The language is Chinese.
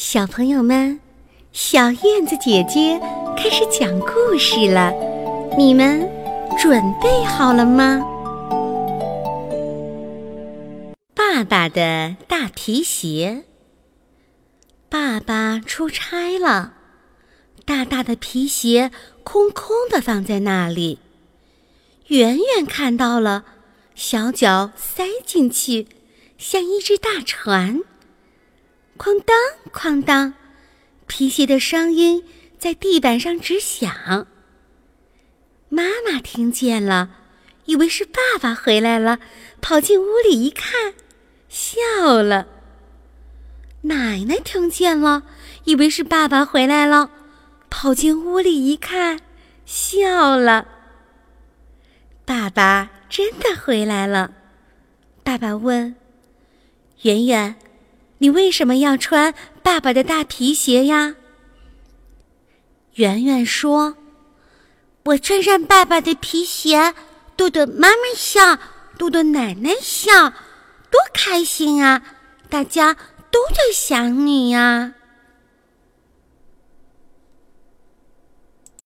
小朋友们，小燕子姐姐开始讲故事了，你们准备好了吗？爸爸的大皮鞋。爸爸出差了，大大的皮鞋空空的放在那里。远远看到了，小脚塞进去，像一只大船。哐当哐当，皮鞋的声音在地板上直响。妈妈听见了，以为是爸爸回来了，跑进屋里一看，笑了。奶奶听见了，以为是爸爸回来了，跑进屋里一看，笑了。爸爸真的回来了。爸爸问：“圆圆。”你为什么要穿爸爸的大皮鞋呀？圆圆说：“我穿上爸爸的皮鞋，逗逗妈妈笑，逗逗奶奶笑，多开心啊！大家都在想你呀。”